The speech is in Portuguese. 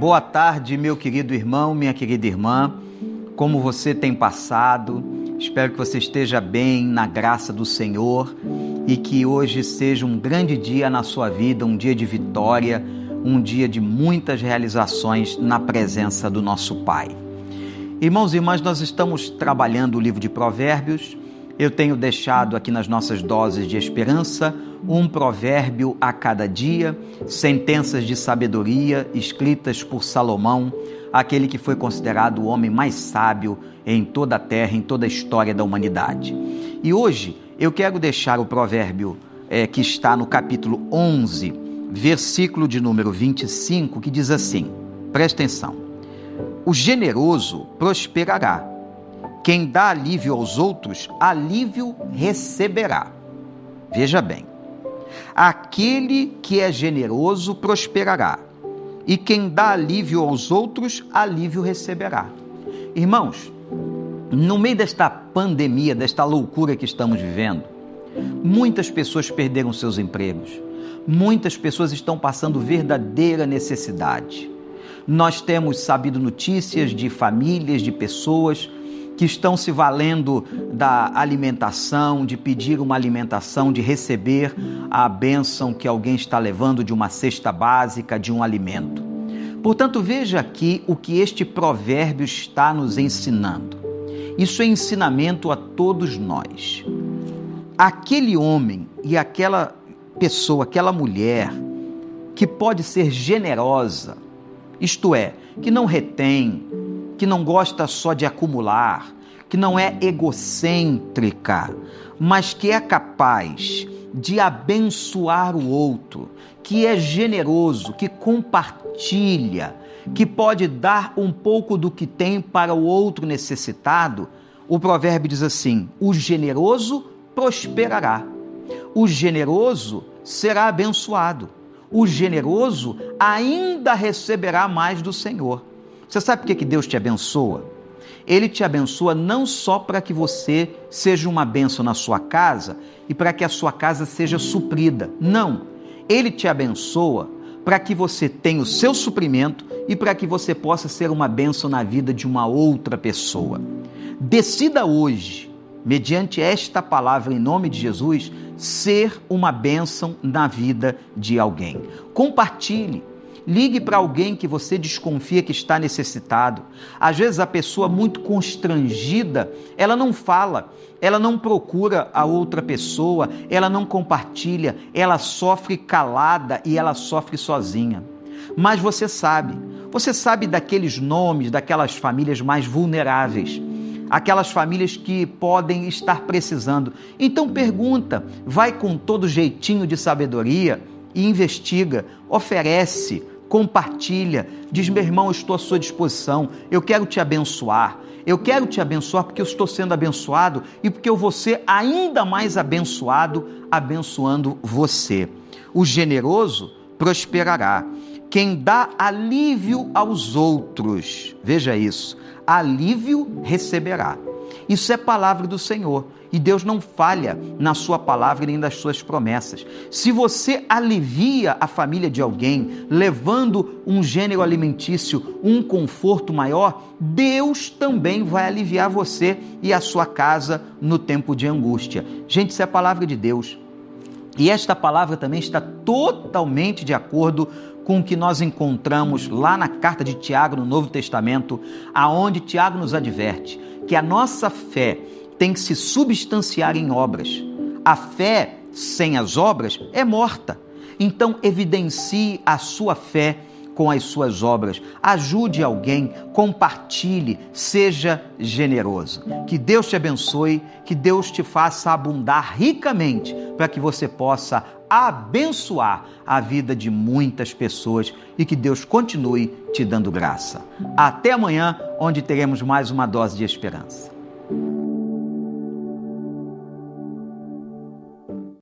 Boa tarde, meu querido irmão, minha querida irmã. Como você tem passado? Espero que você esteja bem na graça do Senhor e que hoje seja um grande dia na sua vida, um dia de vitória, um dia de muitas realizações na presença do nosso Pai. Irmãos e irmãs, nós estamos trabalhando o livro de Provérbios. Eu tenho deixado aqui nas nossas doses de esperança um provérbio a cada dia, sentenças de sabedoria escritas por Salomão, aquele que foi considerado o homem mais sábio em toda a terra, em toda a história da humanidade. E hoje eu quero deixar o provérbio é, que está no capítulo 11, versículo de número 25, que diz assim: presta atenção. O generoso prosperará. Quem dá alívio aos outros, alívio receberá. Veja bem, Aquele que é generoso prosperará, e quem dá alívio aos outros, alívio receberá. Irmãos, no meio desta pandemia, desta loucura que estamos vivendo, muitas pessoas perderam seus empregos, muitas pessoas estão passando verdadeira necessidade. Nós temos sabido notícias de famílias, de pessoas que estão se valendo da alimentação, de pedir uma alimentação, de receber a bênção que alguém está levando de uma cesta básica, de um alimento. Portanto, veja aqui o que este provérbio está nos ensinando. Isso é ensinamento a todos nós. Aquele homem e aquela pessoa, aquela mulher que pode ser generosa, isto é, que não retém, que não gosta só de acumular, que não é egocêntrica, mas que é capaz de abençoar o outro, que é generoso, que compartilha, que pode dar um pouco do que tem para o outro necessitado, o provérbio diz assim: o generoso prosperará, o generoso será abençoado, o generoso ainda receberá mais do Senhor. Você sabe por que Deus te abençoa? Ele te abençoa não só para que você seja uma bênção na sua casa e para que a sua casa seja suprida. Não. Ele te abençoa para que você tenha o seu suprimento e para que você possa ser uma bênção na vida de uma outra pessoa. Decida hoje, mediante esta palavra em nome de Jesus, ser uma bênção na vida de alguém. Compartilhe Ligue para alguém que você desconfia que está necessitado. Às vezes a pessoa muito constrangida, ela não fala, ela não procura a outra pessoa, ela não compartilha, ela sofre calada e ela sofre sozinha. Mas você sabe, você sabe daqueles nomes, daquelas famílias mais vulneráveis aquelas famílias que podem estar precisando. Então pergunta, vai com todo jeitinho de sabedoria e investiga, oferece, compartilha, diz: meu irmão, eu estou à sua disposição, eu quero te abençoar. Eu quero te abençoar porque eu estou sendo abençoado e porque eu vou ser ainda mais abençoado, abençoando você. O generoso prosperará. Quem dá alívio aos outros, veja isso, alívio receberá. Isso é palavra do Senhor. E Deus não falha na sua palavra nem das suas promessas. Se você alivia a família de alguém, levando um gênero alimentício, um conforto maior, Deus também vai aliviar você e a sua casa no tempo de angústia. Gente, isso é a palavra de Deus. E esta palavra também está totalmente de acordo com o que nós encontramos lá na carta de Tiago no Novo Testamento, aonde Tiago nos adverte que a nossa fé tem que se substanciar em obras. A fé sem as obras é morta. Então, evidencie a sua fé com as suas obras. Ajude alguém, compartilhe, seja generoso. Que Deus te abençoe, que Deus te faça abundar ricamente para que você possa abençoar a vida de muitas pessoas e que Deus continue te dando graça. Até amanhã, onde teremos mais uma dose de esperança.